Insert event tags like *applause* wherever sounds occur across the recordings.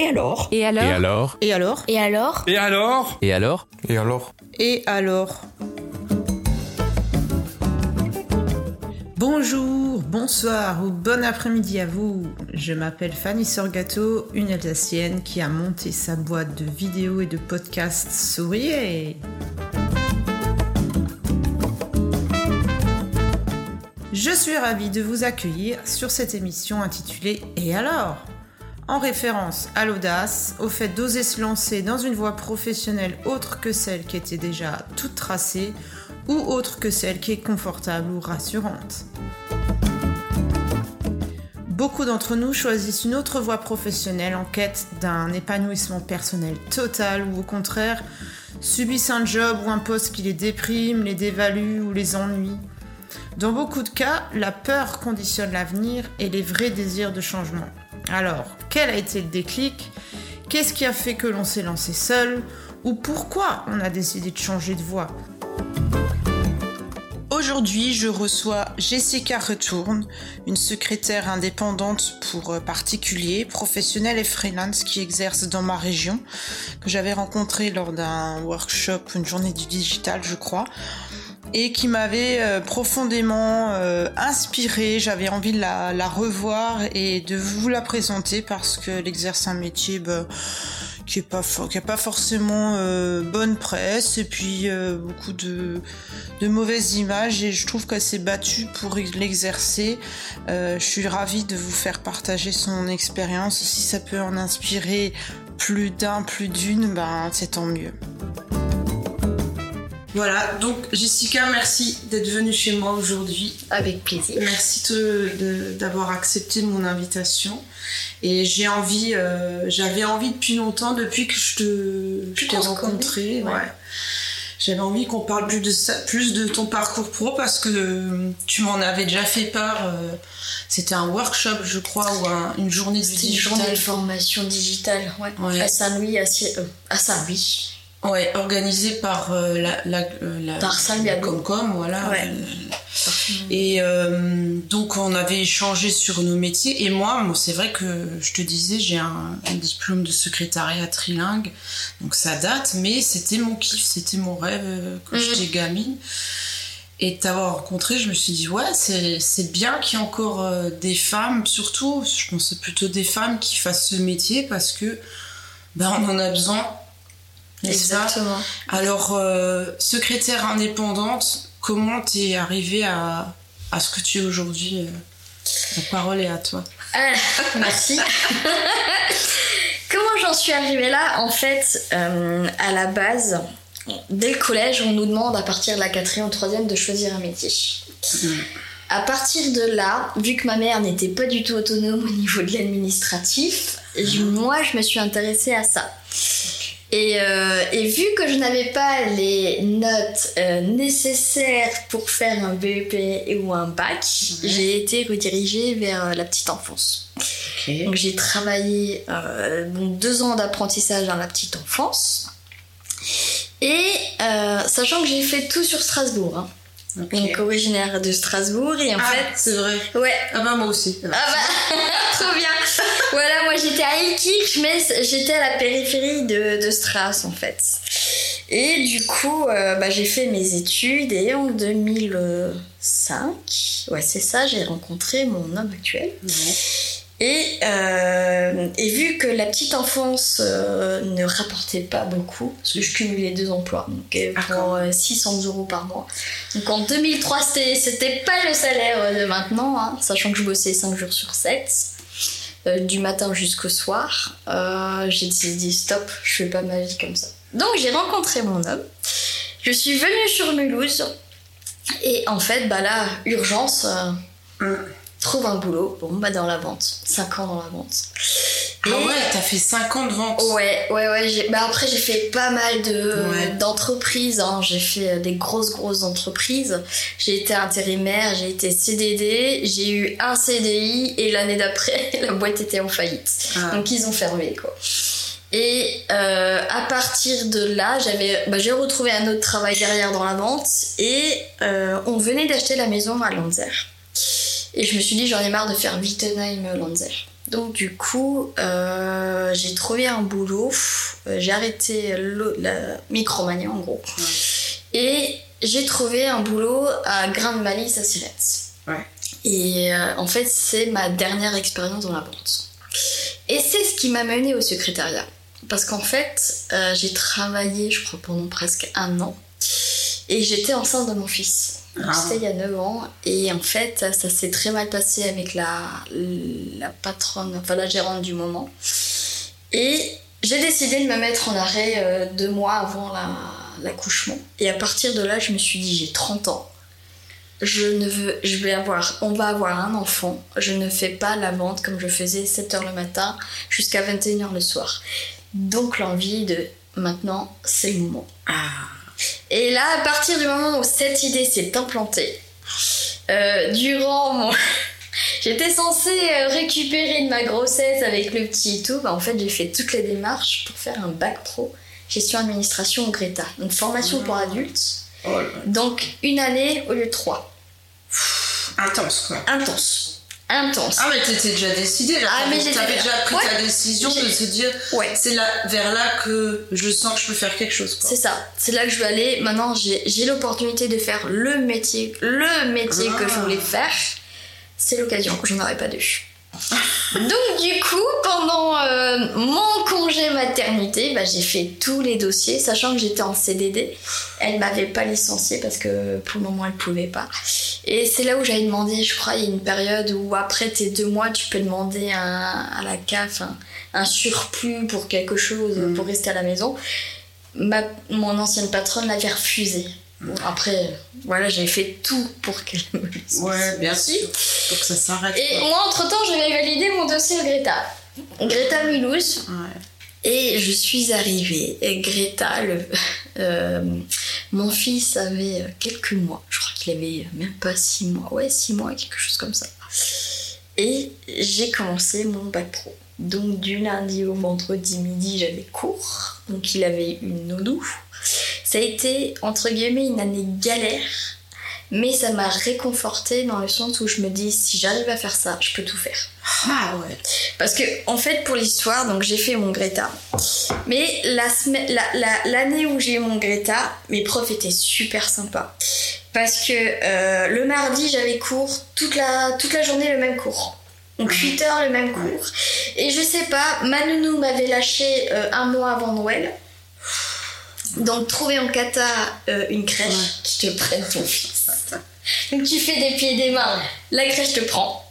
Et alors Et alors Et alors Et alors Et alors Et alors Et alors Et alors Et alors Bonjour, bonsoir ou bon après-midi à vous. Je m'appelle Fanny Sorgato, une Alsacienne qui a monté sa boîte de vidéos et de podcasts Souriez. Je suis ravie de vous accueillir sur cette émission intitulée Et alors en référence à l'audace, au fait d'oser se lancer dans une voie professionnelle autre que celle qui était déjà toute tracée ou autre que celle qui est confortable ou rassurante. Beaucoup d'entre nous choisissent une autre voie professionnelle en quête d'un épanouissement personnel total ou au contraire subissent un job ou un poste qui les déprime, les dévalue ou les ennuie. Dans beaucoup de cas, la peur conditionne l'avenir et les vrais désirs de changement. Alors, quel a été le déclic? Qu'est-ce qui a fait que l'on s'est lancé seul? Ou pourquoi on a décidé de changer de voie? Aujourd'hui, je reçois Jessica Retourne, une secrétaire indépendante pour particuliers, professionnels et freelance qui exerce dans ma région, que j'avais rencontrée lors d'un workshop, une journée du digital, je crois et qui m'avait euh, profondément euh, inspirée. J'avais envie de la, revoir et de vous la présenter parce qu'elle exerce un métier bah, qui est pas qui a pas forcément euh, bonne presse et puis beaucoup de, de mauvaises images et je trouve qu'elle s'est battue pour l'exercer. je suis ravie de vous faire partager son expérience. Si ça peut en inspirer plus d'un, plus d'une, ben c'est tant mieux. Voilà, donc Jessica, merci d'être venue chez moi aujourd'hui. Avec plaisir. Merci d'avoir accepté mon invitation. Et j'ai envie, euh, j'avais envie depuis longtemps, depuis que je t'ai rencontré. Ouais. J'avais envie qu'on parle plus de ça, plus de ton parcours pro parce que tu m'en avais déjà fait part. Euh, C'était un workshop, je crois, ou un, une journée de Une journée de formation digitale, ouais. ouais. À Saint-Louis, à, euh, à Saint-Louis. Ouais, organisé par euh, la, la, la, par la Comcom, voilà. Ouais. Et euh, donc on avait échangé sur nos métiers. Et moi, moi c'est vrai que je te disais, j'ai un, un, diplôme de secrétariat trilingue, donc ça date, mais c'était mon kiff, c'était mon rêve euh, quand Mhm. j'étais gamine. Et t'avoir rencontré, je me suis dit, ouais, c'est bien qu'il y ait encore euh, des femmes, surtout, je pense plutôt des femmes qui fassent ce métier parce que ben, on en a besoin. Exactement. Ça. Alors, euh, secrétaire indépendante, comment t'es arrivée à, à ce que tu es aujourd'hui La parole est à toi. Ah, *laughs* merci. comment j'en suis arrivée là? En fait, euh, à la base, dès le collège, on nous demande à partir de la quatrième ou troisième de choisir un métier. Mmh. À partir de là, vu que ma mère n'était pas du tout autonome au niveau de l'administratif, mmh. moi je me suis intéressée à ça. Et, euh, et, vu que je n'avais pas les notes euh, nécessaires pour faire un BEP ou un bac, Mmh. ouais. j'ai été redirigée vers la petite enfance. Okay. Donc j'ai travaillé euh, donc deux ans d'apprentissage dans la petite enfance. Et sachant que j'ai fait tout sur Strasbourg. Hein. Okay. Donc originaire de Strasbourg et en ah, fait c'est vrai. Ouais. Ah bah moi aussi. Ah bah *laughs* trop bien. Voilà moi j'étais à Ilkirch mais j'étais à la périphérie de, de Stras en fait. Et du coup euh, bah, j'ai fait mes études et en 2005 ouais c'est ça j'ai rencontré mon homme actuel. Ouais. Et, euh, et, vu que la petite enfance euh, ne rapportait pas beaucoup, parce que je cumulais deux emplois, donc euh, pour 600 euros par mois. Donc en 2003, c'était pas le salaire de maintenant, hein, sachant que je bossais 5 jours sur 7, euh, du matin jusqu'au soir. j'ai dit stop, je fais pas ma vie comme ça. Donc j'ai rencontré mon homme, je suis venue sur Mulhouse, et en fait, bah là, urgence. Mm trouve un boulot, bon bah dans la vente, 5 ans dans la vente. Ah Et... ouais, t'as fait 5 ans de vente Ouais, ouais, ouais. Bah après j'ai fait pas mal de ouais. d'entreprises, hein. j'ai fait des grosses grosses entreprises. J'ai été intérimaire, j'ai été CDD, j'ai eu un CDI et l'année d'après *laughs* la boîte était en faillite. Ah. Donc ils ont fermé quoi. Et euh, à partir de là, j'avais, bah, j'ai retrouvé un autre travail derrière dans la vente et euh, on venait d'acheter la maison à Lanzer. Et je me suis dit, j'en ai marre de faire Wittenheim-Lanzer. Donc du coup, euh, j'ai trouvé un boulot. Euh, j'ai arrêté le- la micromanie en gros. Et j'ai trouvé un boulot à Grain de Malice à. Ouais. Et euh, en fait, c'est ma dernière expérience dans la vente. Et c'est ce qui m'a menée au secrétariat. Parce qu'en fait, euh, j'ai travaillé, je crois, pendant presque un an. Et j'étais enceinte de mon fils. Ah. C'était il y a 9 ans. Et en fait, ça, s'est très mal passé avec la, la patronne, enfin la gérante du moment. Et j'ai décidé de me mettre en arrêt euh, deux mois avant la- l'accouchement. Et à partir de là, je me suis dit, j'ai 30 ans. Je ne veux, je vais avoir, on va avoir un enfant. Je ne fais pas la vente comme je faisais 7h le matin jusqu'à 21h le soir. Donc l'envie de maintenant, c'est le moment. Ah. Et là, à partir du moment où cette idée s'est implantée, euh, durant mon... *laughs* J'étais censée euh, récupérer de ma grossesse avec le petit et tout. Bah, en fait, j'ai fait toutes les démarches pour faire un bac pro gestion administration au Greta. Une formation pour adultes. Oh. Donc, une année au lieu de trois. Intense quoi. Intense. Intense. Ah mais t'étais déjà décidée là. Ah, mais T'avais- j'étais- déjà pris Ouais. ta décision de se dire Ouais. c'est là vers là que je sens que je peux faire quelque chose. C'est ça, c'est là que je veux aller. Maintenant, j'ai l'opportunité de faire le métier, le métier que je Ah. voulais faire. C'est l'occasion, je n'en aurais pas deux. Donc du coup, pendant euh, mon congé maternité, bah, j'ai fait tous les dossiers, sachant que j'étais en CDD. Elle m'avait pas licenciée parce que pour le moment elle pouvait pas. Et c'est là où j'avais demandé, je crois, il y a une période où après tes deux mois, tu peux demander un- à la CAF un, un surplus pour quelque chose, Mm. pour rester à la maison. Ma, mon ancienne patronne l'avait refusé. Bon, après, voilà, j'ai fait tout pour qu'elle me licencie. Ouais, bien sûr. Pour que ça s'arrête. Et quoi. moi, entre-temps, j'avais validé mon dossier Greta. Greta Mulhouse. Ouais. Et je suis arrivée. Et Greta, le, euh, mon fils avait quelques mois. Je crois qu'il avait même pas six mois. Ouais, six mois, quelque chose comme ça. Et j'ai commencé mon bac pro. Donc du lundi au vendredi midi, j'avais cours. Donc il avait une nounou. Ça a été, entre guillemets, une année galère. Mais ça m'a réconfortée dans le sens où je me dis, si j'arrive à faire ça, je peux tout faire. Ah ouais. Parce que, en fait, pour l'histoire, donc j'ai fait mon Greta. Mais la semaine- la- la- l'année où j'ai eu mon Greta, mes profs étaient super sympas. Parce que euh, le mardi, j'avais cours toute la, toute la journée, le même cours. Donc 8 heures, le même cours. Et je sais pas, ma nounou m'avait lâché euh, un mois avant Noël. Donc trouver en Kata euh, une crèche qui te prenne ton fils. Donc *laughs* tu fais des pieds et des mains, la crèche te prend.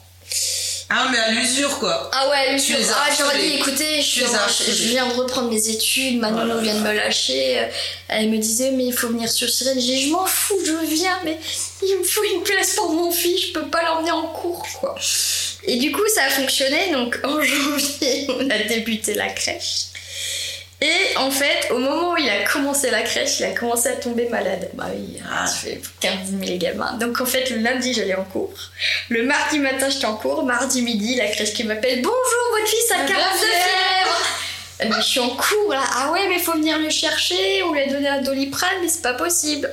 Ah mais à l'usure quoi. Ah ouais, les as ah, j'aurais dit écoutez, je, viens de reprendre mes études, ma Oh vient de me lâcher. Elle me disait mais il faut venir sur Sirène. J'ai dit je m'en fous, je viens, mais il me faut une place pour mon fils, je peux pas l'emmener en cours quoi. Et du coup ça a fonctionné, donc *laughs* en janvier on a débuté la crèche. Et en fait, au moment où il a commencé la crèche, il a commencé à tomber malade. Bah oui, Ah. tu fais 15 000 gamins. Donc en fait, le lundi, j'allais en cours. Le mardi matin, j'étais en cours. Mardi midi, la crèche qui m'appelle Bonjour, votre fils a 42 fièvre Eh ben, Je suis en cours là. Ah ouais, mais faut venir le chercher. On lui a donné un doliprane, mais c'est pas possible.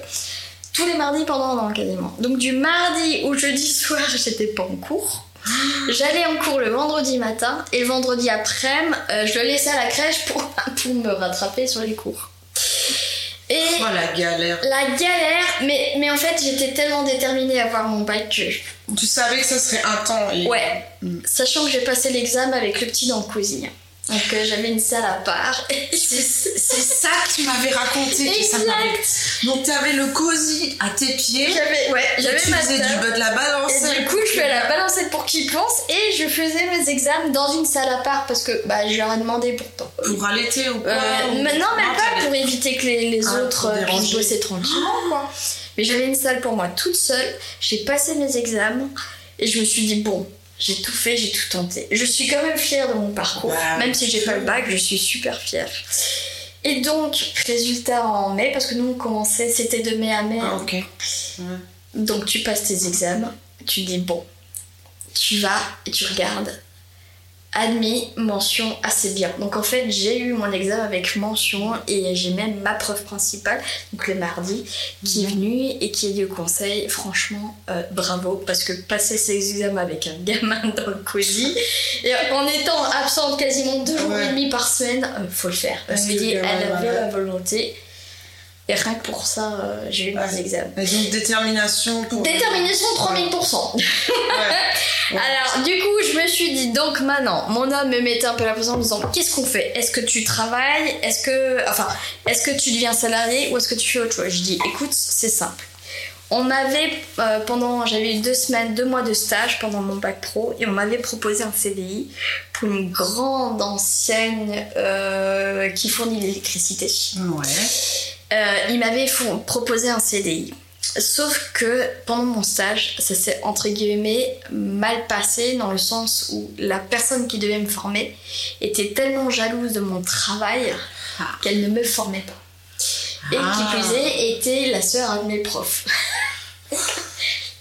Tous les mardis pendant un an quasiment. Donc du mardi au jeudi soir, *laughs* j'étais pas en cours. *gasps* J'allais en cours le vendredi matin et le vendredi après-midi, euh, je le laissais à la crèche pour, pour *laughs* me rattraper sur les cours. Et Oh la galère. la galère, mais, mais en fait j'étais tellement déterminée à avoir mon bac que... Tu savais que ça serait un temps. Et... Ouais, Mm. sachant que j'ai passé l'examen avec le petit dans le cosy. Donc euh, j'avais une salle à part. *laughs* C'est ça que tu m'avais raconté. que ça Exact Donc t'avais le cosy à tes pieds. J'avais ouais, j'avais tu ma faisais du de la balance. Et du coup, je à la balancette pour qu'ils pensent et je faisais mes examens dans une salle à part parce que bah, je leur ai demandé pourtant. Pour allaiter ou quoi Euh, ou- non, même pas pour éviter que les, les Ah, autres euh, puissent déranger. bosser tranquillement, quoi. Mais j'avais une salle pour moi toute seule, j'ai passé mes examens et je me suis dit, bon, j'ai tout fait, j'ai tout tenté. Je suis quand même fière de mon parcours, même si j'ai pas le bac, je suis super fière. Et donc, résultat en mai, parce que nous on commençait, c'était de mai à mai. Ah, hein. Donc tu passes tes examens, tu dis bon, tu vas et tu regardes admis, mention assez bien. Donc en fait, j'ai eu mon examen avec mention et j'ai même ma preuve principale, donc le mardi, qui est venu et qui est au conseil. Franchement, euh, bravo, parce que passer ces examens avec un gamin *laughs* dans le COSI, et en étant absente quasiment deux jours et demi par semaine, euh, faut le faire. Me dis, elle avait la volonté. Et rien que pour ça, euh, j'ai eu mes examens. Et donc détermination pour... Détermination 3000%. Alors, du coup, je me suis dit, donc maintenant, mon homme me mettait un peu la pression en me disant, qu'est-ce qu'on fait? Est-ce que tu travailles? Est-ce que... Enfin, est-ce que tu deviens salarié ou est-ce que tu fais autre chose? Je dis, écoute, c'est simple. On m'avait, euh, pendant, j'avais eu deux semaines, deux mois de stage pendant mon bac pro et on m'avait proposé un CDI pour une grande ancienne euh, qui fournit l'électricité. Ouais. Euh, il m'avait proposé un CDI. Sauf que pendant mon stage, ça s'est entre guillemets mal passé dans le sens où la personne qui devait me former était tellement jalouse de mon travail ah. qu'elle ne me formait pas. Et qui ah. plus est, était la sœur de mes profs. *laughs*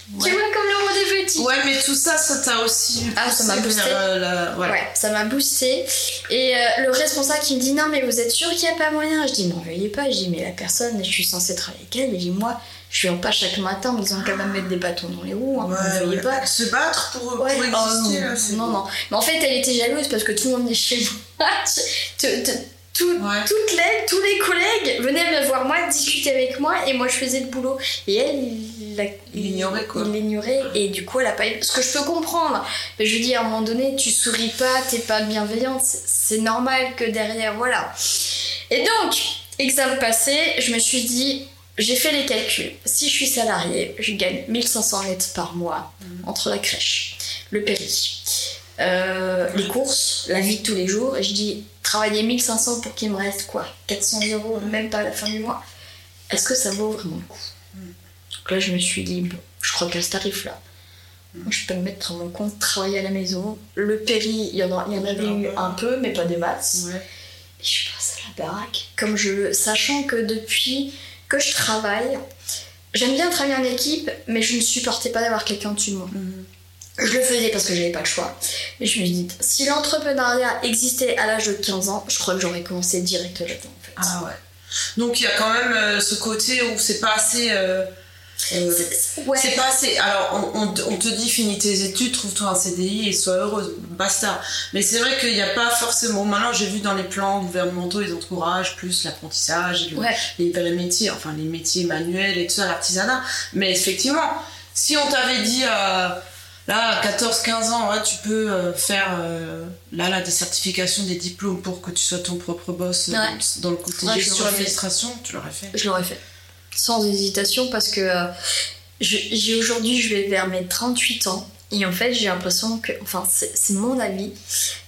Tu vois comme le monde est petit. Ouais, mais tout ça, ça t'a aussi. Ah, ça m'a boosté. Euh, ouais. ça m'a boosté. Et euh, le responsable qui me dit Non, mais vous êtes sûr qu'il n'y a pas moyen? Je dis Non, veuillez pas. Je dis Mais la personne, je suis censée travailler avec elle. Et Moi, je suis en pas chaque matin en me disant qu'elle va me mettre des bâtons dans les roues. Hein, ouais, pas. Se battre pour, pour exister. Oh, non, non, non. Mais en fait, elle était jalouse parce que tout le monde est chez moi. *laughs* toutes les, tous les collègues venaient me voir moi, discuter avec moi, et moi je faisais le boulot. Et elle, l'ignorait quoi. Il l'ignorait, et du coup elle a pas eu. Ce que je peux comprendre, mais je dis à un moment donné, tu souris pas, t'es pas bienveillante, c'est normal que derrière, voilà. Et donc, examen passé, je me suis dit, j'ai fait les calculs. Si je suis salarié, je gagne 1500 mètres par mois mhm. entre la crèche, le péri, euh, les courses, la vie de tous les jours. Et je dis, travailler 1500 pour qu'il me reste quoi 400 euros, même pas à la fin du mois. Est-ce que ça vaut vraiment le coup? Donc là, je me suis dit, je crois qu'à ce tarif-là, je peux me mettre dans mon compte, travailler à la maison. Le péri, il y en, a, y en avait eu un peu, mais pas des maths. Et je passe à la baraque. Comme je, sachant que depuis que je travaille, j'aime bien travailler en équipe, mais je ne supportais pas d'avoir quelqu'un au-dessus de moi. Mhm. Je le faisais parce que j'avais pas le choix. Mais je me dis, si l'entrepreneuriat existait à l'âge de 15 ans, je crois que j'aurais commencé direct là-dedans en fait. Ah ouais. Donc il y a quand même euh, ce côté où c'est pas assez. Euh, euh, c'est pas assez. Alors on, on, te dit finis tes études, trouve-toi un CDI et sois heureuse, basta. Mais c'est vrai qu'il n'y a pas forcément. Maintenant j'ai vu dans les plans gouvernementaux, ils encouragent plus l'apprentissage, les, les métiers, enfin les métiers manuels et tout ça, l'artisanat. Mais effectivement, si on t'avait dit Là, à 14-15 ans, tu peux euh, faire euh, là, là, des certifications, des diplômes pour que tu sois ton propre boss euh, dans le côté ouais, gestion administration, tu l'aurais fait Je l'aurais fait. Sans hésitation, parce que j'ai aujourd'hui, je vais vers mes 38 ans. Et en fait, j'ai l'impression que, enfin, c'est mon avis,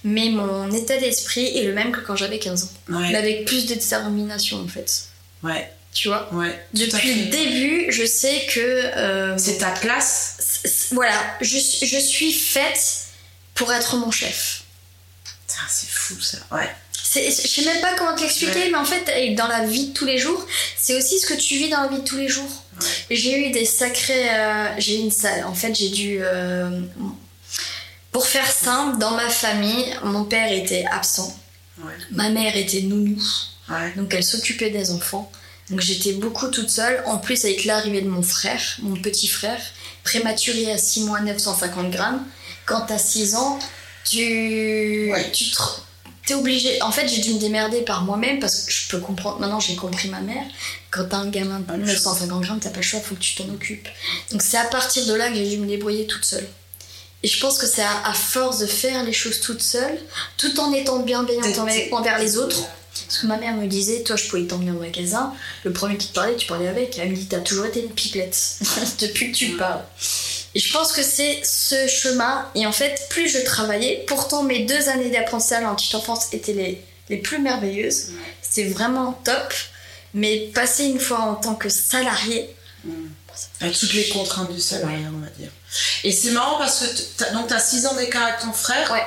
mais mon état d'esprit est le même que quand j'avais 15 ans. Mais avec plus de détermination, en fait. Ouais. Tu vois? Ouais. Depuis le début, je sais que. c'est ta place voilà, je, je suis faite pour être mon chef. C'est fou ça, ouais. Je sais même pas comment t'expliquer, mais en fait, dans la vie de tous les jours, c'est aussi ce que tu vis dans la vie de tous les jours. J'ai eu des sacrés. Euh, j'ai une salle. En fait, j'ai dû. Euh, pour faire simple, dans ma famille, mon père était absent. Ma mère était nounou. Donc elle s'occupait des enfants. Donc j'étais beaucoup toute seule. En plus, avec l'arrivée de mon frère, mon petit frère, prématuré à 6 mois 950 grammes. Quand t'as 6 ans, tu, tu t'es obligé. En fait, j'ai dû me démerder par moi-même parce que je peux comprendre. Maintenant, j'ai compris ma mère. Quand t'as un gamin de 950 grammes, t'as pas le choix, faut que tu t'en occupes. Donc, c'est à partir de là que j'ai dû me débrouiller toute seule. Et je pense que c'est à, force de faire les choses toute seule, tout en étant bienveillante envers les autres, parce que ma mère me disait, toi, je pouvais t'emmener au magasin. Le premier qui te parlait, tu parlais avec. Elle me dit, t'as toujours été une pipelette *laughs* depuis que tu parles. Je pense que c'est ce chemin. Et en fait, plus je travaillais, pourtant mes deux années d'apprentissage en petite enfance étaient les, les plus merveilleuses. C'était vraiment top. Mais passer une fois en tant que salarié. Avec toutes les contraintes du salarié, on va dire. Et c'est marrant parce que donc t'as 6 ans d'écart avec ton frère. Ouais.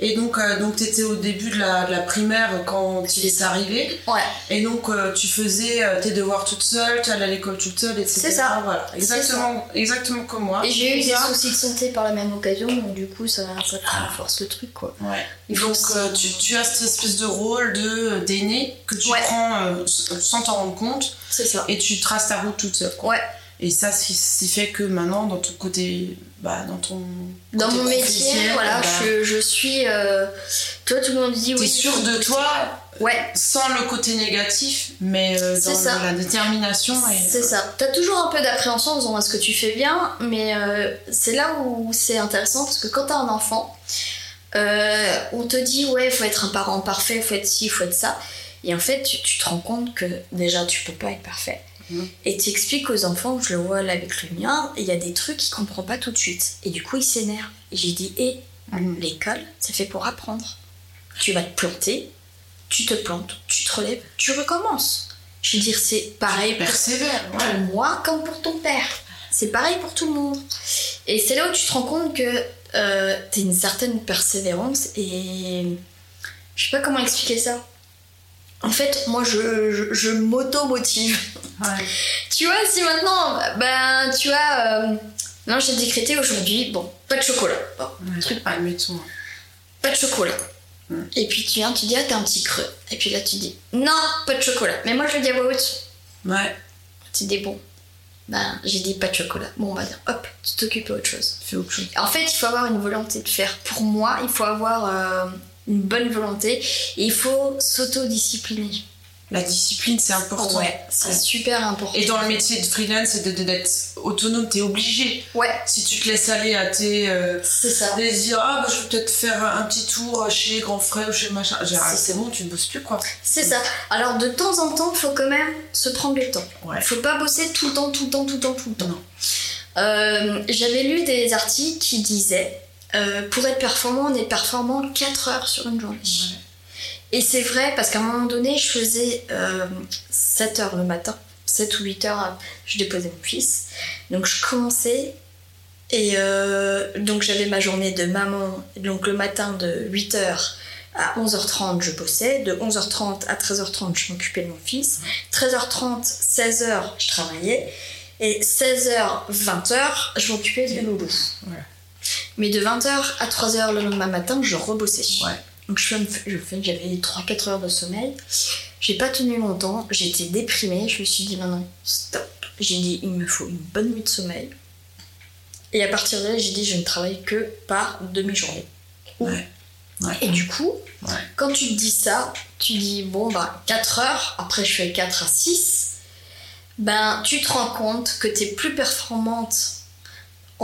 Et donc, euh, donc tu étais au début de la, de la primaire quand il est arrivé. Ouais. Et donc, euh, tu faisais euh, tes devoirs toute seule, tu allais à l'école toute seule, etc. C'est ça. Voilà, exactement, exactement comme moi. Et j'ai eu des soucis de santé par la même occasion, donc du coup, ça, ça renforce le truc, quoi. Ouais. Faut Donc, euh, tu, tu as cette espèce de rôle de d'aîné que tu Ouais. prends sans t'en rendre compte C'est ça. et tu traces ta route toute seule. quoi. Ouais. Et ça, ce qui, ce fait que maintenant, dans ton côté, bah, dans ton Dans côté mon métier, voilà, bah, je, je suis. euh, toi, tout le monde dit t'es oui. sûr c'est de toi, Ouais, sans le côté négatif, mais euh, dans ça. la détermination. C'est ça. T'as toujours un peu d'appréhension en disant est-ce que tu fais bien, mais euh, c'est là où c'est intéressant parce que quand t'as un enfant, euh, on te dit ouais, faut être un parent parfait, faut être ci, faut être ça. Et en fait, tu, tu te rends compte que déjà, tu peux pas être parfait. Et tu expliques aux enfants, je le vois là avec le mien, il y a des trucs qu'il comprend pas tout de suite. Et du coup, il s'énerve. Et j'ai dit, hé, Mhm. l'école, c'est fait pour apprendre. Tu vas te planter, tu te plantes, tu te relèves, tu recommences. Je veux dire, c'est pareil pour moi comme pour ton père. C'est pareil pour tout le monde. Et c'est là où tu te rends compte que euh, t'as une certaine persévérance et je sais pas comment expliquer ça. En fait, moi, je, je, je m'auto-motive. Ouais. Tu vois, si maintenant, ben, tu vois, euh, non, j'ai décrété aujourd'hui, bon, pas de chocolat. Bon, Ouais. Truc. Admettons. pas de chocolat. Et puis tu viens, tu dis, ah, t'as un petit creux. Et puis là, tu dis, non, pas de chocolat. Mais moi, je le dis à voix haute. Ouais, Tu dis, bon, ben, j'ai dit pas de chocolat. Bon, on va dire, hop, tu t'occupes autre chose. fais autre chose. En fait, il faut avoir une volonté de faire. Pour moi, il faut avoir euh, une bonne volonté et il faut s'autodiscipliner. La discipline, c'est important. Ouais, c'est Ouais. super important. Et dans le métier de freelance, c'est d'être autonome, t'es obligé. Ouais, Si tu te laisses aller à tes euh, ça. désirs, ah bah, je vais peut-être faire un petit tour chez Grand Frère ou chez machin, genre, C'est- bon, tu ne bosses plus quoi. C'est ça. Alors, de temps en temps, il faut quand même se prendre le temps. Ouais. Il faut pas bosser tout le temps, tout le temps, tout le temps, tout le temps. Non. Euh, J'avais lu des articles qui disaient euh, pour être performant, on est performant 4 heures sur une journée. Et c'est vrai parce qu'à un moment donné, je faisais euh, 7 heures le matin, 7 ou 8 heures, je déposais mon fils. Donc je commençais et euh, donc j'avais ma journée de maman. Donc le matin de 8 heures à 11h30, je bossais. De 11h30 à 13h30, je m'occupais de mon fils. 13h30, 16h, je travaillais. Et 16h, 20h, je m'occupais de Loulou. Ouais. Mais de 20h à 3h le lendemain matin, je rebossais. Ouais. Donc je fais, je j'avais 3-4 heures de sommeil. J'ai pas tenu longtemps, j'étais déprimée. Je me suis dit, non, non, stop. J'ai dit, il me faut une bonne nuit de sommeil. Et à partir de là, j'ai dit, je ne travaille que par demi-journée. Ouais. Ouais. Et du coup, Ouais. quand tu te dis ça, tu dis, bon, bah, 4 heures, après je fais 4 à 6, ben, tu te rends compte que tu es plus performante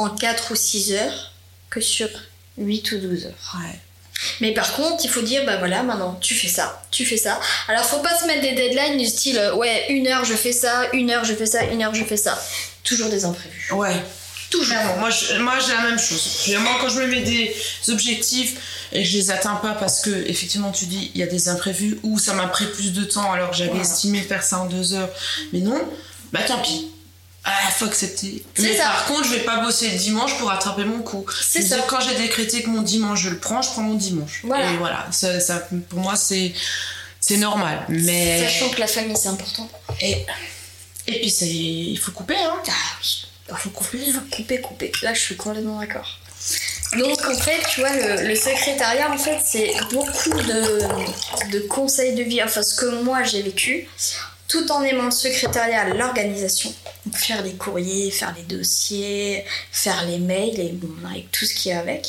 en 4 ou 6 heures que sur 8 ou 12 heures. Ouais. Mais par contre, il faut dire, bah voilà, maintenant, tu fais ça, tu fais ça. Alors, faut pas se mettre des deadlines du style, euh, ouais, une heure je fais ça, une heure je fais ça, une heure je fais ça. Toujours des imprévus. Ouais. Toujours. Moi, je- moi j'ai la même chose. Moi quand je me mets des objectifs et que je les atteins pas parce que effectivement tu dis il y a des imprévus ou ça m'a pris plus de temps alors que j'avais Voilà. estimé faire ça en deux heures, mais non, bah tant pis. Ah, faut accepter. Mais ça. par contre, je vais pas bosser le dimanche pour rattraper mon coup. C'est ça. Quand j'ai décrété que mon dimanche je le prends, je prends mon dimanche. Voilà. Et voilà, ça, ça- pour moi c'est c'est normal. Mais Sachant que la famille, c'est important. et, et puis c'est il faut couper hein. Ah oui. Il faut couper, il faut couper, couper. Là, je suis complètement d'accord. Donc, en fait, tu vois, le, le secrétariat, en fait, c'est beaucoup de, de conseils de vie. Enfin, ce que moi, j'ai vécu, tout en aimant le secrétariat, l'organisation. Faire les courriers, faire les dossiers, faire les mails, et bon, avec tout ce qui est avec.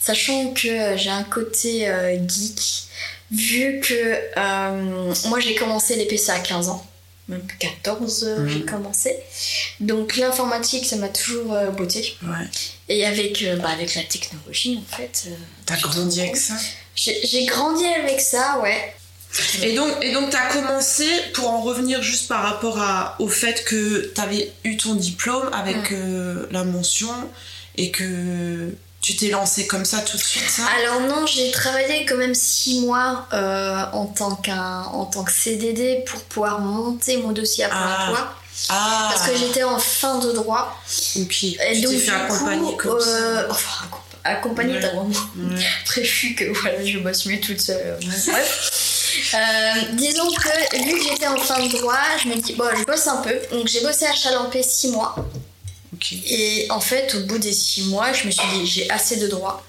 Sachant que euh, j'ai un côté euh, geek, vu que euh, moi, j'ai commencé les PC à 15 ans. Même 14, euh, j'ai Mhm. commencé. Donc l'informatique, ça m'a toujours euh. Ouais. Et avec, bah, avec la technologie, en fait. T'as grandi avec ça? J'ai grandi avec ça, ouais. Et donc, et donc, t'as commencé, pour en revenir juste par rapport à, au fait que t'avais eu ton diplôme avec Mm. euh, la mention et que tu t'es lancé comme ça tout de suite, ça? Alors non, j'ai travaillé quand même six mois euh, en, tant qu'un, en tant que CDD pour pouvoir monter mon dossier à Ah. emploi. Ah Parce que j'étais en fin de droit. Ok, Et tu donc, fait accompagner coup, comme ça. euh, enfin, accompa- accompagné Ouais. t'as vraiment Ouais. *laughs* prévu que voilà, je bosse mieux toute seule. Bref. Euh, disons que vu que j'étais en fin de droit, je me dis, bon, je bosse un peu. Donc j'ai bossé à Chalampé 6 mois. Et en fait, au bout des 6 mois, je me suis dit, j'ai assez de droits.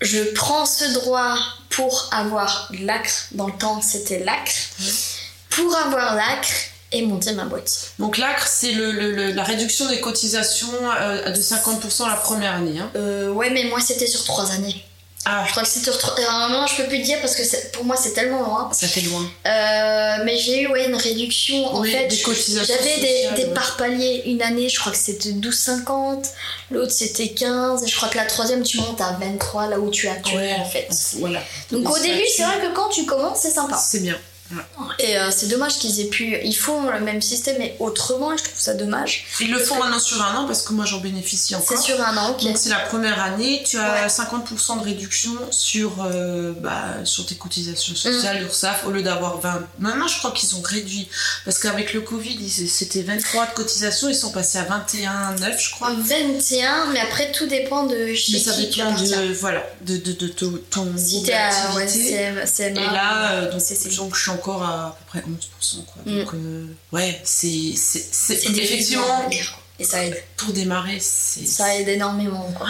Je prends ce droit pour avoir l'acre. Dans le temps, c'était l'acre. Pour avoir l'acre et monter ma boîte. Donc l'acre, c'est le, le- le- la réduction des cotisations euh, de 50% la première année. Hein. Euh, ouais, mais moi, c'était sur 3 années. Ah, Je crois que c'était 3 Normalement, je peux plus te dire parce que pour moi, c'est tellement loin. ça fait loin. Euh, mais j'ai eu ouais, une réduction. En Oui, fait, des cotisations j'avais des, des ouais. parts paliers. Une année, je crois que c'était 12,50. L'autre, c'était 15. Et je crois que la troisième, tu montes à 23, là où tu as tout, Ouais. en fait. Voilà. Donc au début, c'est vrai que quand tu commences, c'est sympa. C'est bien. Et euh, c'est dommage qu'ils aient pu. Ils font le même système, mais autrement, et je trouve ça dommage. Ils le font maintenant sur un an parce que moi j'en bénéficie C'est encore. sur un an, ok. Donc c'est la première année, tu as Ouais. 50% de réduction sur, euh, bah, sur tes cotisations sociales, l'URSSAF, au lieu d'avoir 20. Maintenant je crois qu'ils ont réduit, parce qu'avec le Covid, c'était 23 de cotisations, ils sont passés à 21,9 je crois. 21, mais après, tout dépend de chez Mais ça qui dépend de, voilà, de, de, de ton, ton Si t'es à ouais, CMA, Et là, euh, donc, c'est- c'est- donc, je suis encore à, à peu près 11%. Quoi. Mm. Donc, euh, ouais, c'est. Effectivement, Et ça aide. pour démarrer, c'est. Ça aide énormément. Quoi.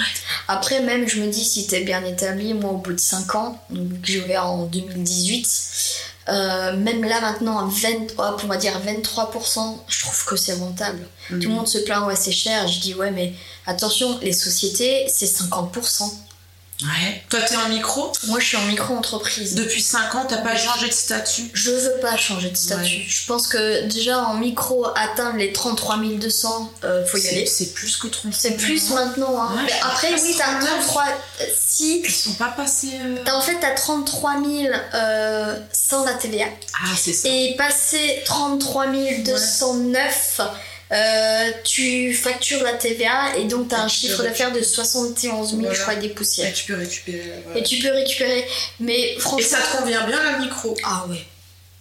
Après, même, je me dis, si t'es bien établi, moi, au bout de 5 ans, donc j'ai ouvert en 2018, euh, même là, maintenant, à 20, hop, on va dire 23%, je trouve que c'est rentable. Mm. Tout le monde se plaint, ouais, c'est cher. Je dis, ouais, mais attention, les sociétés, c'est 50%. Ouais. Toi, t'es en micro Moi, je suis en micro-entreprise. Depuis 5 ans, t'as pas changé de statut Je veux pas changer de statut. Ouais. Je pense que déjà en micro, atteindre les 33 200, euh, faut y aller. C'est plus que 30 C'est plus maintenant. Hein. Ouais, Mais après, oui, t'as c'est 33. euh, Si. Ils sont pas passés. euh, T'as- En fait, t'as 33 000 euh, sans la TVA. Ah, c'est ça. Et passé 33 209, euh, tu factures la TVA et donc t'as Et un tu chiffre d'affaires de 71 000, Voilà. je crois, et des Et poussières. tu peux récupérer. voilà. Et tu peux récupérer. Mais Et franchement. ça te convient bien la micro? Ah ouais.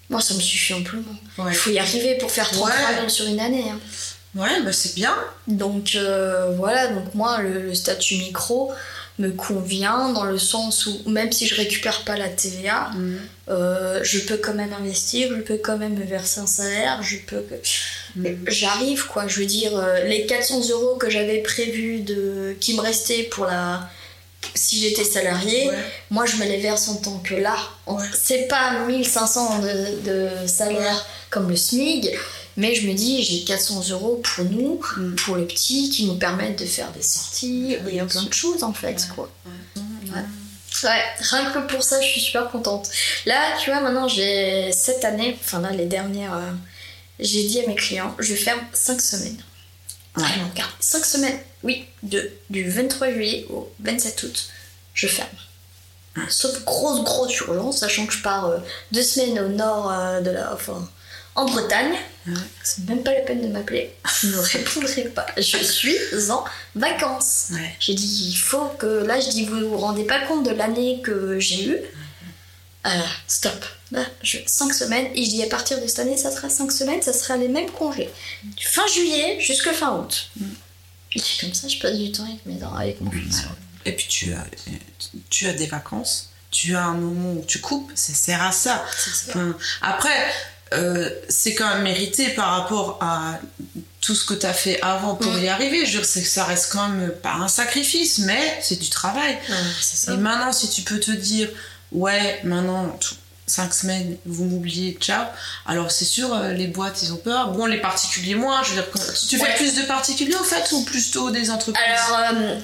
Moi, ça me suffit amplement. Ouais. Il faut y arriver pour faire 33 000 Ouais. sur une année. hein. Ouais, bah c'est bien. Donc euh, voilà, donc moi le, le statut micro me convient dans le sens où même si je récupère pas la TVA, Mm. euh, je peux quand même investir, je peux quand même me verser un salaire, je peux que... Mm. J'arrive quoi, je veux dire, euh, les 400 euros que j'avais prévu de... qui me restaient pour la... Si j'étais salarié, Ouais. moi je me les verse en tant que là. Ouais. C'est pas 1500 de, de salaire comme le SMIG, mais je me dis j'ai 400 euros pour nous, Mm. pour les petits, qui nous permettent de faire des sorties Oui, et plein de choses en fait. Ouais. Quoi. Ouais. Ouais, rien que pour ça, je suis super contente. Là, tu vois, maintenant j'ai cette année, enfin là, les dernières, euh, j'ai dit à mes clients, je ferme 5 semaines. Ouais. Vraiment, car 5 semaines, oui, de, du 23 juillet au 27 août, je ferme. Sauf grosse, grosse urgence, sachant que je pars euh, deux semaines au nord euh, de la. Enfin, en Bretagne. Ouais. C'est même pas la peine de m'appeler. Je ne répondrai pas. Je suis en vacances. Ouais. J'ai dit, il faut que. Là, je dis, vous vous rendez pas compte de l'année que j'ai eue. Euh, stop. Là, je... 5 semaines. Et je dis, à partir de cette année, ça sera 5 semaines, ça sera les mêmes congés. Du fin juillet jusqu'à fin août. Et comme ça, je passe du temps avec, mes... avec mon fils. Et puis tu as, tu as des vacances, tu as un moment où tu coupes, ça sert à ça. C'est ça. Enfin, après, euh, c'est quand même mérité par rapport à tout ce que tu as fait avant pour y arriver. Je veux dire, que ça reste quand même pas un sacrifice, mais c'est du travail. Ça. Et maintenant, si tu peux te dire, ouais, maintenant, tout- cinq semaines, vous m'oubliez, ciao. Alors, c'est sûr, euh, les boîtes, ils ont peur. Bon, les particuliers, moins. Je veux dire, tu fais Ouais. plus de particuliers, au fait, ou plutôt des entreprises Alors, euh,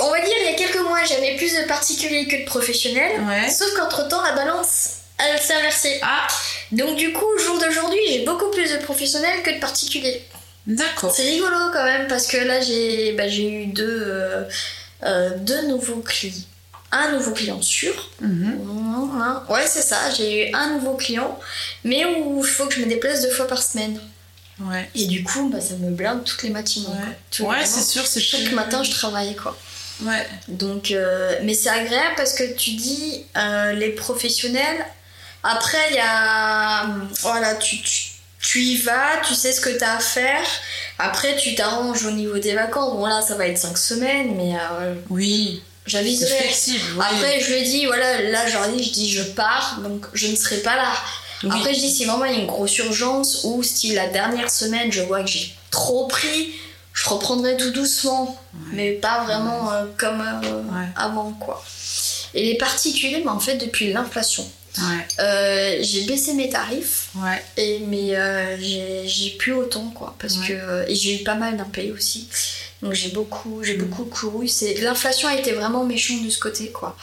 on va dire, il y a quelques mois, j'avais plus de particuliers que de professionnels. Ouais. Sauf qu'entre-temps, la balance, s'est inversée. Ah, Donc du coup, au jour d'aujourd'hui, j'ai beaucoup plus de professionnels que de particuliers. d'accord. C'est rigolo quand même, parce que là, j'ai bah, eu deux, euh, euh, deux nouveaux clients. Un nouveau client sûr. Mhm. Ouais, c'est ça, j'ai eu un nouveau client, mais où il faut que je me déplace deux fois par semaine. Ouais. Et du coup, bah, ça me blinde toutes les matinées. Ouais, matins. c'est sûr, c'est Chaque matin, je travaille quoi. Ouais. Donc, euh, mais c'est agréable parce que tu dis euh, les professionnels. Après, il y a. Voilà, tu, tu, tu y vas, tu sais ce que tu as à faire. Après, tu t'arranges au niveau des vacances. Bon, là, ça va être 5 semaines, mais. Euh, oui. J'aviserai. flexible. Après, je lui ai dit, voilà, là, dis je dis, je pars, donc je ne serai pas là. Après, je dis, si vraiment il y a une grosse urgence, ou si la dernière semaine, je vois que j'ai trop pris, je reprendrai tout doucement. Mais pas vraiment euh, comme euh, avant, quoi. Et les particuliers, mais en fait, depuis l'inflation. Euh, j'ai baissé mes tarifs. Ouais. Et, mais euh, j'ai plus autant, quoi. Parce que, et j'ai eu pas mal d'impayés aussi. Donc j'ai beaucoup, j'ai mm. beaucoup couru. L'inflation a été vraiment méchante de ce côté, quoi.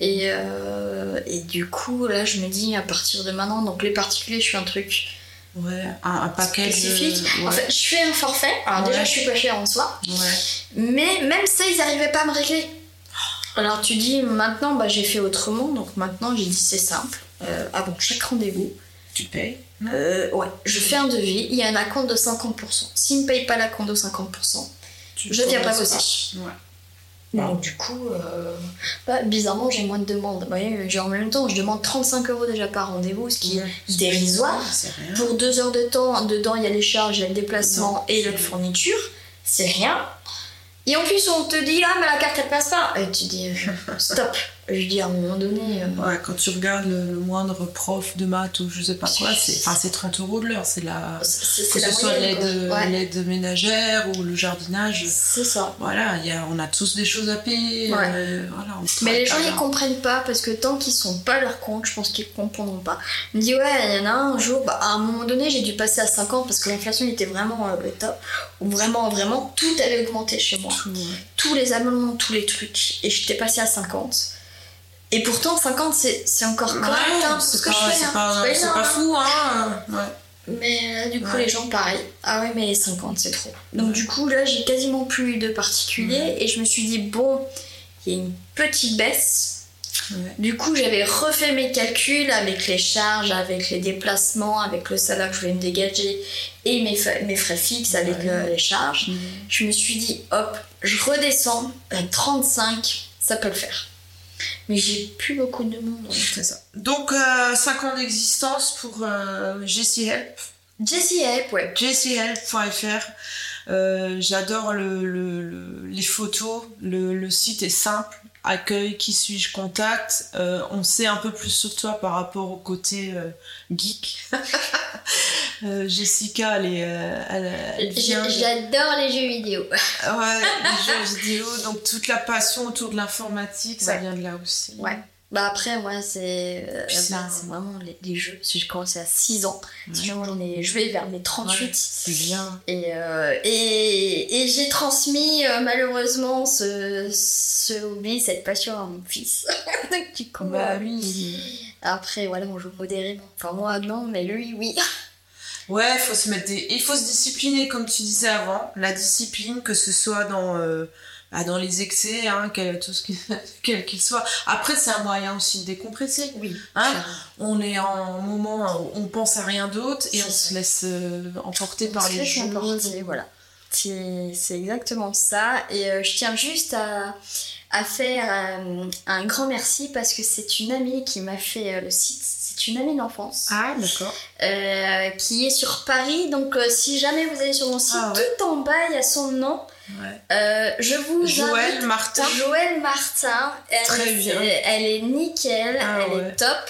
Et, euh, et du coup, là, je me dis, à partir de maintenant, donc les particuliers, je suis un truc. Ouais, un, paquet spécifique. En fait, je fais un forfait. Alors déjà, je suis pas chère en soi. Ouais. Mais même ça, ils n'arrivaient pas à me régler. Alors tu dis maintenant bah, j'ai fait autrement, donc maintenant j'ai dit c'est simple. Euh, avant chaque rendez-vous, tu payes euh, Ouais, je fais un devis, il y a un acompte de 50%. S'il ne paye pas l'acompte de 50%, je je viens pas bosser. Ouais. Donc du coup, euh, bah, bizarrement j'ai moins de demandes. Vous voyez, en même temps, je demande 35 euros déjà par rendez-vous, ce qui est dérisoire. Pour deux heures de temps, dedans il y a les charges, il y a le déplacement et la fourniture. C'est rien. Et en plus, on te dit, ah, mais la carte, elle passe pas. Et tu dis, euh, stop. Je dis, à un moment donné. Euh, ouais, quand tu regardes le, moindre prof de maths ou je sais pas quoi, c'est 30 euros de l'heure. C'est la. Que ce soit l'aide ménagère ou le jardinage. C'est ça. Voilà, y a, on a tous des choses à payer. Euh, mais les gens, ils comprennent pas parce que tant qu'ils sont pas leur compte, je pense qu'ils comprendront pas. On me dit, ouais, il y en a un, jour, bah, à un moment donné, j'ai dû passer à 50 parce que l'inflation était vraiment le top. Ou vraiment, vraiment, tout avait augmenté chez moi. Tous les amendements, tous les trucs. Et j'étais passée à 50. Et pourtant, 50, c'est encore correct. Hein, c'est pas, pas, pas, fou. Hein. Mais euh, du coup, les gens, pareil. Ah ouais, mais 50, c'est trop. Donc, du coup, là, j'ai quasiment plus de particuliers. Et je me suis dit, bon, il y a une petite baisse. Du coup, j'avais refait mes calculs avec les charges, avec les déplacements, avec le salaire que je voulais me dégager et mes, mes frais fixes avec euh, les charges. Je me suis dit, hop, je redescends à 35, ça peut le faire. Mais j'ai plus beaucoup de monde. Ça. Donc, 5 euh, ans d'existence pour euh, Jessie Help. Jessie Help, ouais. JessieHelp.fr. Euh, j'adore le, les photos, le, site est simple, accueil, qui suis-je, contact. Euh, on sait un peu plus sur toi par rapport au côté euh, geek. *laughs* Jessica, elle, est, J'adore les jeux vidéo. ouais, les jeux *laughs* vidéo, donc toute la passion autour de l'informatique, ça vient de là aussi. Ouais. Bah après, moi, c'est euh, bah, vraiment les, jeux. Si je commençais à 6 ans, j'en ai joué vers mes 38. c'est bien. Et, euh, et, et j'ai transmis euh, malheureusement ce, ce hobby, cette passion à mon fils. *laughs* du coup, bah oui. Après, voilà, on joue modérément. Enfin, moi, non, mais lui, oui. *laughs* Ouais, faut se mettre il faut se discipliner, comme tu disais avant. La discipline, que ce soit dans bah, dans les excès, hein, quel, tout ce *laughs* quel qu'il soit. Après, c'est un moyen aussi de décompresser. Oui. Hein on est en moment où on pense à rien d'autre et on se laisse euh, emporter par les jeux. voilà. C'est exactement ça. Et euh, je tiens juste à, à faire euh, un grand merci parce que c'est une amie qui m'a fait le site. C'est une amie d'enfance. Ah, d'accord. qui est sur Paris. Donc, si jamais vous allez sur mon site, ah, tout en bas, il y a son nom. Euh, je vous Joël Martin. Joël Martin. Elle Très bien. Elle est nickel, ah elle est top.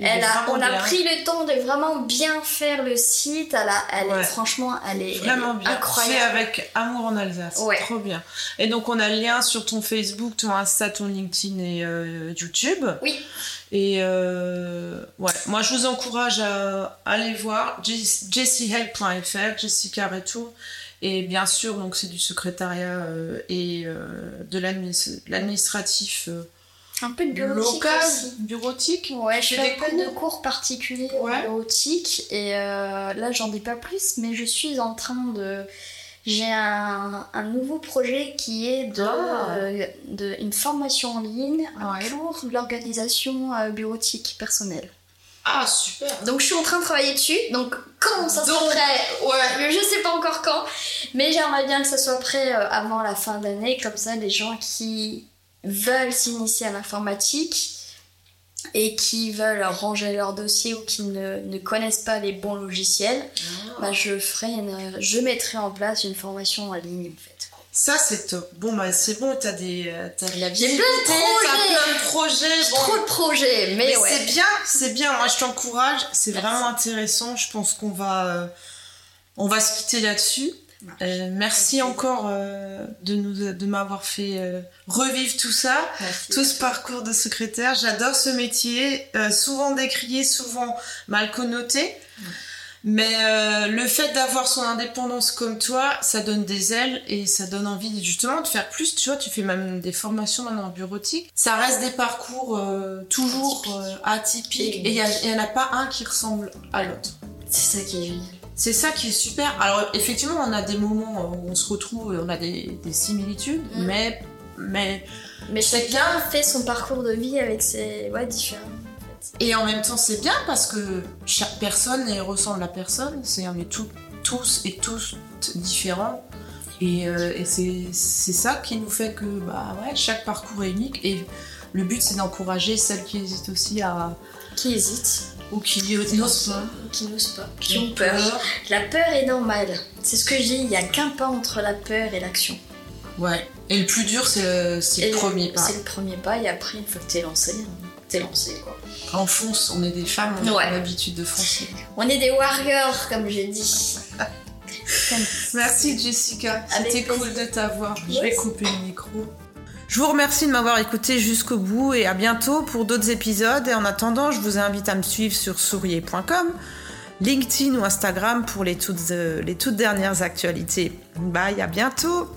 Elle a, on a pris le temps de vraiment bien faire le site. Elle, a, elle est, franchement, elle est, vraiment bien. incroyable. Fait avec amour en Alsace. Trop bien. Et donc, on a le lien sur ton Facebook, ton Insta, ton LinkedIn et euh, YouTube. Oui. Et euh, ouais, moi, je vous encourage à, aller voir jessiehelp.fr, Jessica Retour. Et bien sûr, donc c'est du secrétariat euh, et euh, de l'administratif. Euh, un peu de bureautique local, bureautique. Ouais, je fais un peu de cours particuliers ouais. bureautique et là j'en dis pas plus, mais je suis en train de j'ai un, un, nouveau projet qui est de, ah. de une formation en ligne pour l'organisation bureautique personnelle. Ah, super. Donc, je suis en train de travailler dessus. Donc, quand ça sera prêt Ouais. Je sais pas encore quand. Mais j'aimerais bien que ça soit prêt euh, avant la fin d'année. Comme ça, les gens qui veulent s'initier à l'informatique et qui veulent ranger leur dossier ou qui ne, connaissent pas les bons logiciels, ah. bah, je, ferai je mettrai en place une formation en ligne en fait. Ça, c'est top. Bon, bah, c'est bon, t'as des. Euh, t'as la visibilité, t'as plein de projets. Trop de projets, mais, ouais. C'est bien, c'est bien. Moi, je t'encourage. C'est vraiment intéressant. Je pense qu'on va. Euh, on va se quitter là-dessus. Euh, merci, encore de nous de m'avoir fait revivre tout ça, tout ce parcours de secrétaire. J'adore ce métier, souvent décrié, souvent mal connoté. Mais euh, le fait d'avoir son indépendance comme toi, ça donne des ailes et ça donne envie justement de faire plus. Tu vois, tu fais même des formations maintenant en bureautique. Ça reste des parcours euh, toujours atypiques, euh, et il n'y en a pas un qui ressemble à l'autre. C'est ça qui est génial. C'est ça qui est super. Alors effectivement, on a des moments où on se retrouve et on a des, similitudes, mm. mais mais mais chacun fait son parcours de vie avec ses ouais différents. Et en même temps, c'est bien parce que chaque personne ne ressemble à personne. C'est on est tous et tous différents. Et, euh, c'est ça qui nous fait que bah ouais, chaque parcours est unique. Et le but, c'est d'encourager celles qui hésitent aussi à. Qui hésitent ou qui n'osent pas. Qui n'osent pas. Qui ont peur. La peur est normale. C'est ce que je dis, il n'y a qu'un pas entre la peur et l'action. Ouais. Et le plus dur, c'est le, premier pas. C'est le premier pas, et après, une fois que t'es lancé, t'es lancé, quoi. On fonce, on est des femmes, on a l'habitude de foncer. On est des warriors, comme j'ai dit. *laughs* Merci Jessica, c'était cool de t'avoir. Je vais couper le micro. Je vous remercie de m'avoir écouté jusqu'au bout et à bientôt pour d'autres épisodes. Et en attendant, je vous invite à me suivre sur sourier.com, LinkedIn ou Instagram pour les toutes, euh, les toutes dernières actualités. Bye, à bientôt!